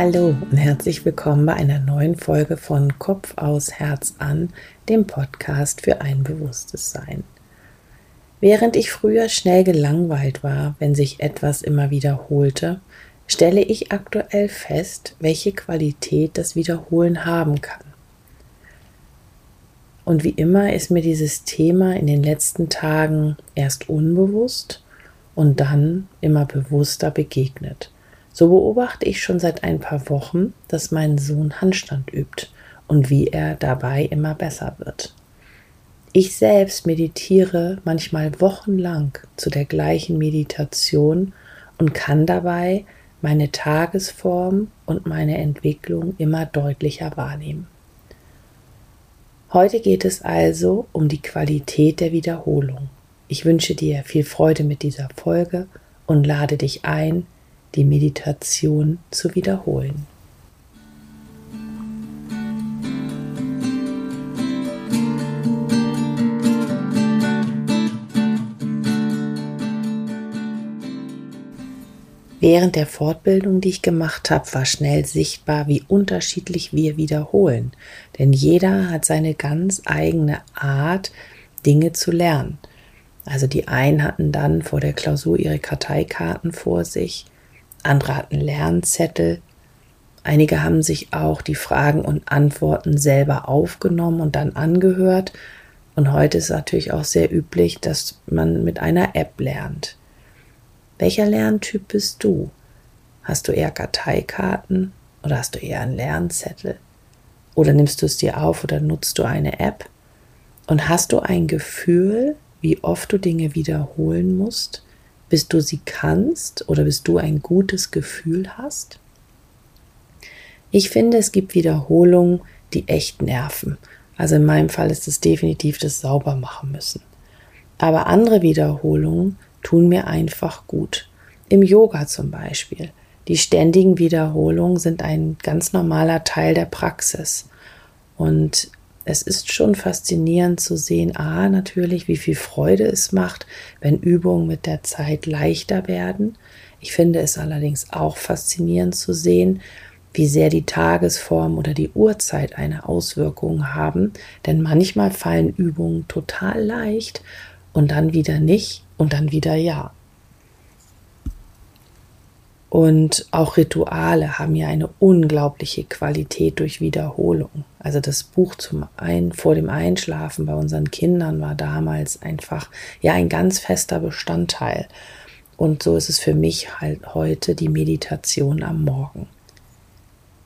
Hallo und herzlich willkommen bei einer neuen Folge von Kopf aus Herz an, dem Podcast für ein bewusstes Sein. Während ich früher schnell gelangweilt war, wenn sich etwas immer wiederholte, stelle ich aktuell fest, welche Qualität das Wiederholen haben kann. Und wie immer ist mir dieses Thema in den letzten Tagen erst unbewusst und dann immer bewusster begegnet. So beobachte ich schon seit ein paar Wochen, dass mein Sohn Handstand übt und wie er dabei immer besser wird. Ich selbst meditiere manchmal wochenlang zu der gleichen Meditation und kann dabei meine Tagesform und meine Entwicklung immer deutlicher wahrnehmen. Heute geht es also um die Qualität der Wiederholung. Ich wünsche dir viel Freude mit dieser Folge und lade dich ein, die Meditation zu wiederholen. Während der Fortbildung, die ich gemacht habe, war schnell sichtbar, wie unterschiedlich wir wiederholen. Denn jeder hat seine ganz eigene Art, Dinge zu lernen. Also die einen hatten dann vor der Klausur ihre Karteikarten vor sich, andere hatten Lernzettel, einige haben sich auch die Fragen und Antworten selber aufgenommen und dann angehört. Und heute ist natürlich auch sehr üblich, dass man mit einer App lernt. Welcher Lerntyp bist du? Hast du eher Karteikarten oder hast du eher einen Lernzettel? Oder nimmst du es dir auf oder nutzt du eine App? Und hast du ein Gefühl, wie oft du Dinge wiederholen musst, bis du sie kannst oder bis du ein gutes Gefühl hast? Ich finde, es gibt Wiederholungen, die echt nerven. Also in meinem Fall ist es definitiv das sauber machen müssen. Aber andere Wiederholungen tun mir einfach gut. Im Yoga zum Beispiel. Die ständigen Wiederholungen sind ein ganz normaler Teil der Praxis. Und es ist schon faszinierend zu sehen, a, natürlich, wie viel Freude es macht, wenn Übungen mit der Zeit leichter werden. Ich finde es allerdings auch faszinierend zu sehen, wie sehr die Tagesform oder die Uhrzeit eine Auswirkung haben, denn manchmal fallen Übungen total leicht und dann wieder nicht und dann wieder ja. Und auch Rituale haben ja eine unglaubliche Qualität durch Wiederholung. Also das Buch zum ein, vor dem Einschlafen bei unseren Kindern war damals einfach ja ein ganz fester Bestandteil. Und so ist es für mich halt heute die Meditation am Morgen.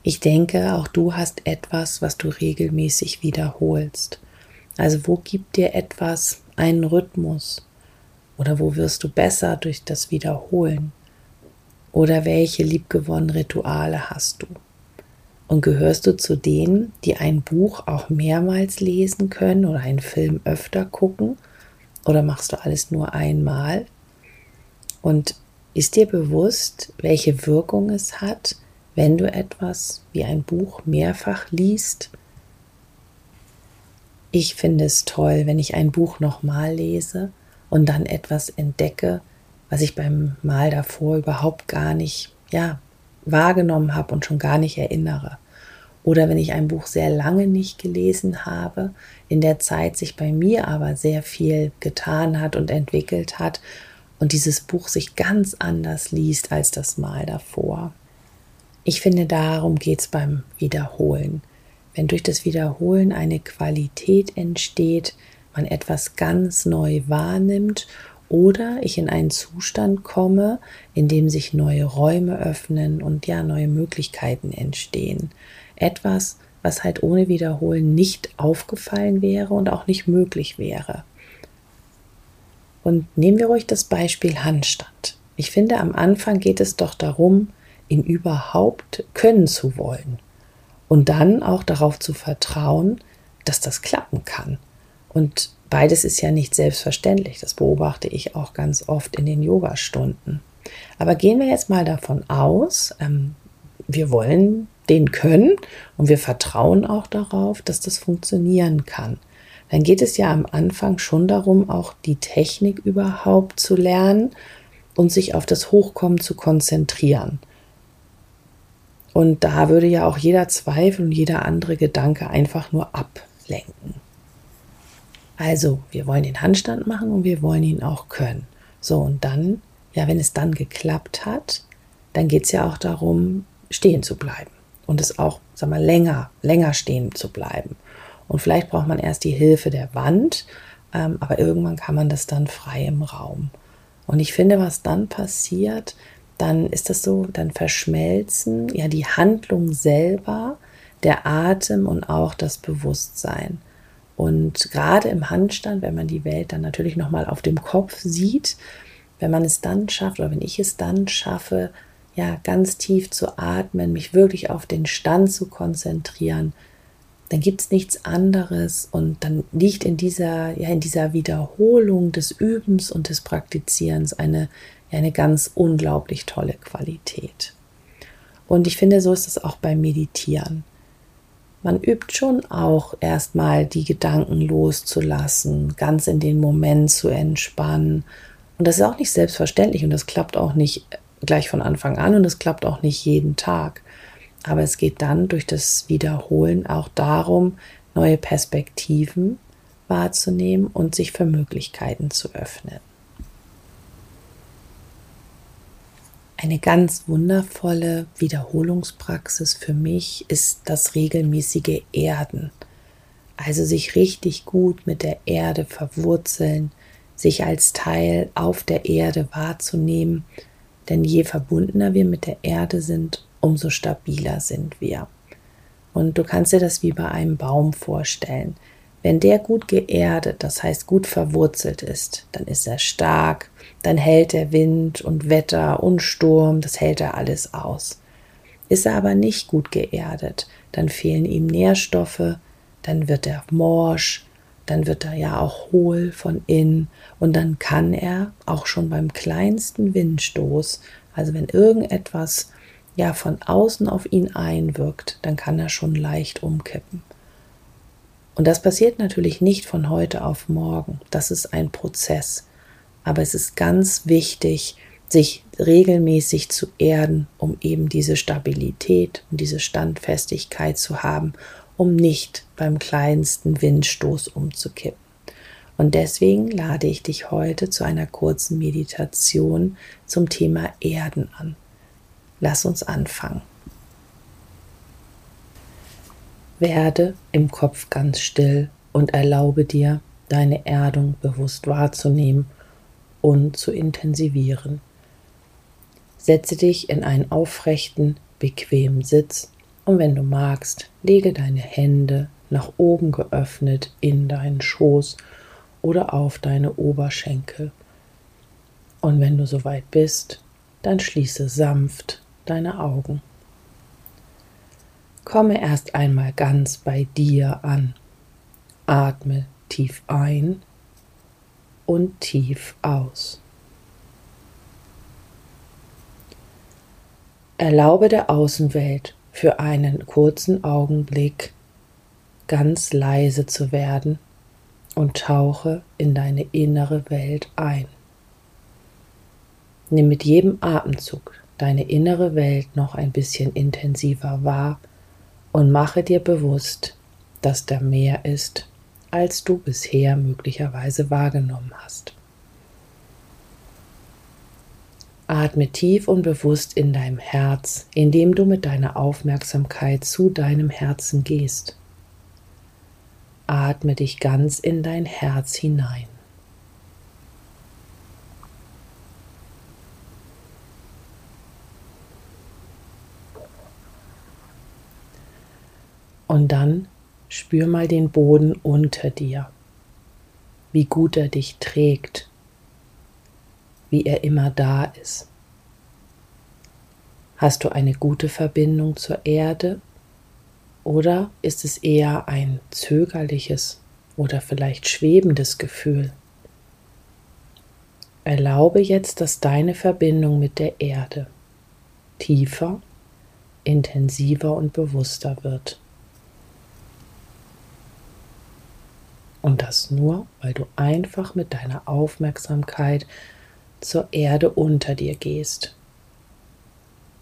Ich denke, auch du hast etwas, was du regelmäßig wiederholst. Also wo gibt dir etwas einen Rhythmus? Oder wo wirst du besser durch das Wiederholen? Oder welche liebgewonnenen Rituale hast du? Und gehörst du zu denen, die ein Buch auch mehrmals lesen können oder einen Film öfter gucken? Oder machst du alles nur einmal? Und ist dir bewusst, welche Wirkung es hat, wenn du etwas wie ein Buch mehrfach liest? Ich finde es toll, wenn ich ein Buch nochmal lese und dann etwas entdecke, was ich beim Mal davor überhaupt gar nicht, ja, wahrgenommen habe und schon gar nicht erinnere. Oder wenn ich ein Buch sehr lange nicht gelesen habe, in der Zeit sich bei mir aber sehr viel getan hat und entwickelt hat und dieses Buch sich ganz anders liest als das Mal davor. Ich finde, darum geht es beim Wiederholen wenn durch das Wiederholen eine Qualität entsteht, man etwas ganz neu wahrnimmt oder ich in einen Zustand komme, in dem sich neue Räume öffnen und ja neue Möglichkeiten entstehen. Etwas, was halt ohne Wiederholen nicht aufgefallen wäre und auch nicht möglich wäre. Und nehmen wir ruhig das Beispiel Handstand. Ich finde, am Anfang geht es doch darum, ihn überhaupt können zu wollen und dann auch darauf zu vertrauen, dass das klappen kann. Und beides ist ja nicht selbstverständlich. Das beobachte ich auch ganz oft in den Yogastunden. Aber gehen wir jetzt mal davon aus, ähm, wir wollen den können und wir vertrauen auch darauf, dass das funktionieren kann. Dann geht es ja am Anfang schon darum, auch die Technik überhaupt zu lernen und sich auf das Hochkommen zu konzentrieren. Und da würde ja auch jeder Zweifel und jeder andere Gedanke einfach nur ablenken. Also, wir wollen den Handstand machen und wir wollen ihn auch können. So, und dann, ja, wenn es dann geklappt hat, dann geht es ja auch darum, stehen zu bleiben und es auch, sag mal, länger, länger stehen zu bleiben. Und vielleicht braucht man erst die Hilfe der Wand, ähm, aber irgendwann kann man das dann frei im Raum. Und ich finde, was dann passiert, dann ist das so, dann verschmelzen ja die Handlung selber, der Atem und auch das Bewusstsein. Und gerade im Handstand, wenn man die Welt dann natürlich nochmal auf dem Kopf sieht, wenn man es dann schafft oder wenn ich es dann schaffe, ja, ganz tief zu atmen, mich wirklich auf den Stand zu konzentrieren, dann gibt es nichts anderes und dann liegt in dieser, ja, in dieser Wiederholung des Übens und des Praktizierens eine, eine ganz unglaublich tolle Qualität. Und ich finde, so ist es auch beim Meditieren. Man übt schon auch erstmal die Gedanken loszulassen, ganz in den Moment zu entspannen. Und das ist auch nicht selbstverständlich und das klappt auch nicht gleich von Anfang an und es klappt auch nicht jeden Tag. Aber es geht dann durch das Wiederholen auch darum, neue Perspektiven wahrzunehmen und sich für Möglichkeiten zu öffnen. Eine ganz wundervolle Wiederholungspraxis für mich ist das regelmäßige Erden. Also sich richtig gut mit der Erde verwurzeln, sich als Teil auf der Erde wahrzunehmen, denn je verbundener wir mit der Erde sind, umso stabiler sind wir. Und du kannst dir das wie bei einem Baum vorstellen. Wenn der gut geerdet, das heißt gut verwurzelt ist, dann ist er stark, dann hält der Wind und Wetter und Sturm, das hält er alles aus. Ist er aber nicht gut geerdet, dann fehlen ihm Nährstoffe, dann wird er morsch, dann wird er ja auch hohl von innen und dann kann er auch schon beim kleinsten Windstoß, also wenn irgendetwas ja von außen auf ihn einwirkt, dann kann er schon leicht umkippen. Und das passiert natürlich nicht von heute auf morgen. Das ist ein Prozess. Aber es ist ganz wichtig, sich regelmäßig zu erden, um eben diese Stabilität und diese Standfestigkeit zu haben, um nicht beim kleinsten Windstoß umzukippen. Und deswegen lade ich dich heute zu einer kurzen Meditation zum Thema Erden an. Lass uns anfangen. Werde im Kopf ganz still und erlaube dir, deine Erdung bewusst wahrzunehmen und zu intensivieren. Setze dich in einen aufrechten, bequemen Sitz und wenn du magst, lege deine Hände nach oben geöffnet in deinen Schoß oder auf deine Oberschenkel. Und wenn du soweit bist, dann schließe sanft deine Augen. Komme erst einmal ganz bei dir an. Atme tief ein und tief aus. Erlaube der Außenwelt für einen kurzen Augenblick ganz leise zu werden und tauche in deine innere Welt ein. Nimm mit jedem Atemzug deine innere Welt noch ein bisschen intensiver wahr und mache dir bewusst, dass da mehr ist, als du bisher möglicherweise wahrgenommen hast. Atme tief und bewusst in deinem Herz, indem du mit deiner Aufmerksamkeit zu deinem Herzen gehst. Atme dich ganz in dein Herz hinein. Und dann spür mal den Boden unter dir, wie gut er dich trägt, wie er immer da ist. Hast du eine gute Verbindung zur Erde oder ist es eher ein zögerliches oder vielleicht schwebendes Gefühl? Erlaube jetzt, dass deine Verbindung mit der Erde tiefer, intensiver und bewusster wird. Und das nur, weil du einfach mit deiner Aufmerksamkeit zur Erde unter dir gehst.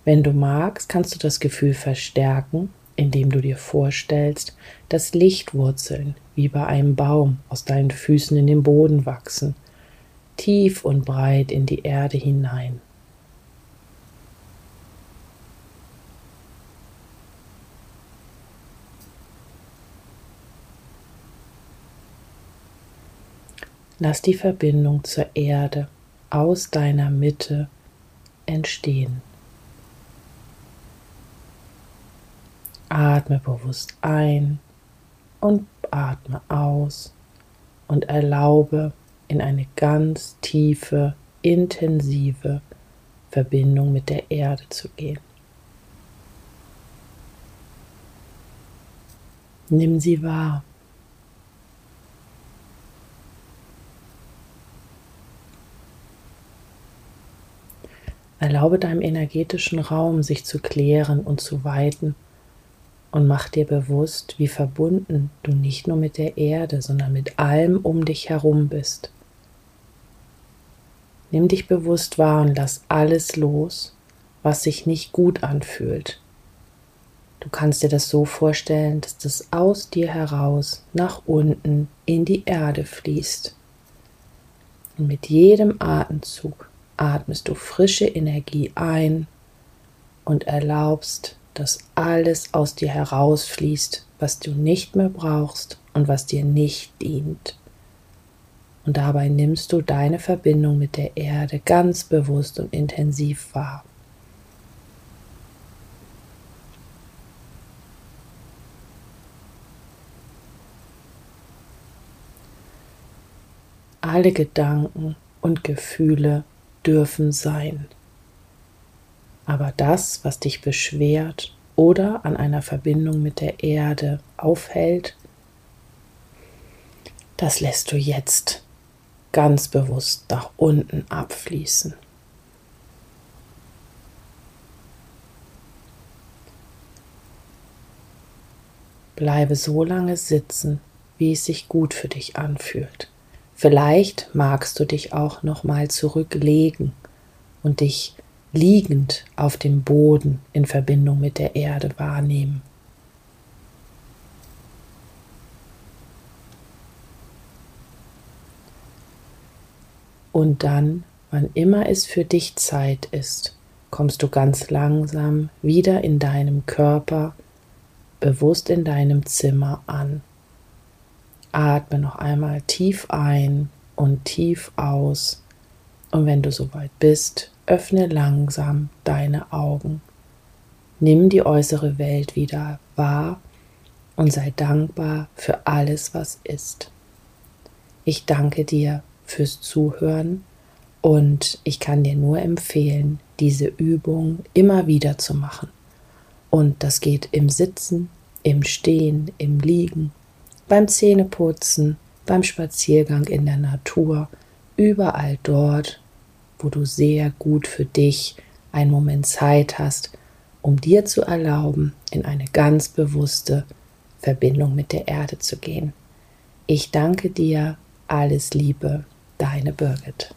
Wenn du magst, kannst du das Gefühl verstärken, indem du dir vorstellst, dass Lichtwurzeln wie bei einem Baum aus deinen Füßen in den Boden wachsen, tief und breit in die Erde hinein. Lass die Verbindung zur Erde aus deiner Mitte entstehen. Atme bewusst ein und atme aus und erlaube in eine ganz tiefe, intensive Verbindung mit der Erde zu gehen. Nimm sie wahr. Erlaube deinem energetischen Raum sich zu klären und zu weiten und mach dir bewusst, wie verbunden du nicht nur mit der Erde, sondern mit allem um dich herum bist. Nimm dich bewusst wahr und lass alles los, was sich nicht gut anfühlt. Du kannst dir das so vorstellen, dass das aus dir heraus nach unten in die Erde fließt. Und mit jedem Atemzug atmest du frische Energie ein und erlaubst dass alles aus dir herausfließt, was du nicht mehr brauchst und was dir nicht dient. Und dabei nimmst du deine Verbindung mit der Erde ganz bewusst und intensiv wahr. Alle Gedanken und Gefühle dürfen sein. Aber das, was dich beschwert oder an einer Verbindung mit der Erde aufhält, das lässt du jetzt ganz bewusst nach unten abfließen. Bleibe so lange sitzen, wie es sich gut für dich anfühlt. Vielleicht magst du dich auch noch mal zurücklegen und dich liegend auf dem Boden in Verbindung mit der Erde wahrnehmen. Und dann, wann immer es für dich Zeit ist, kommst du ganz langsam wieder in deinem Körper, bewusst in deinem Zimmer an. Atme noch einmal tief ein und tief aus. Und wenn du soweit bist, öffne langsam deine Augen. Nimm die äußere Welt wieder wahr und sei dankbar für alles, was ist. Ich danke dir fürs Zuhören und ich kann dir nur empfehlen, diese Übung immer wieder zu machen. Und das geht im Sitzen, im Stehen, im Liegen, beim Zähneputzen, beim Spaziergang in der Natur, überall dort, wo du sehr gut für dich einen Moment Zeit hast, um dir zu erlauben, in eine ganz bewusste Verbindung mit der Erde zu gehen. Ich danke dir, alles Liebe, deine Birgit.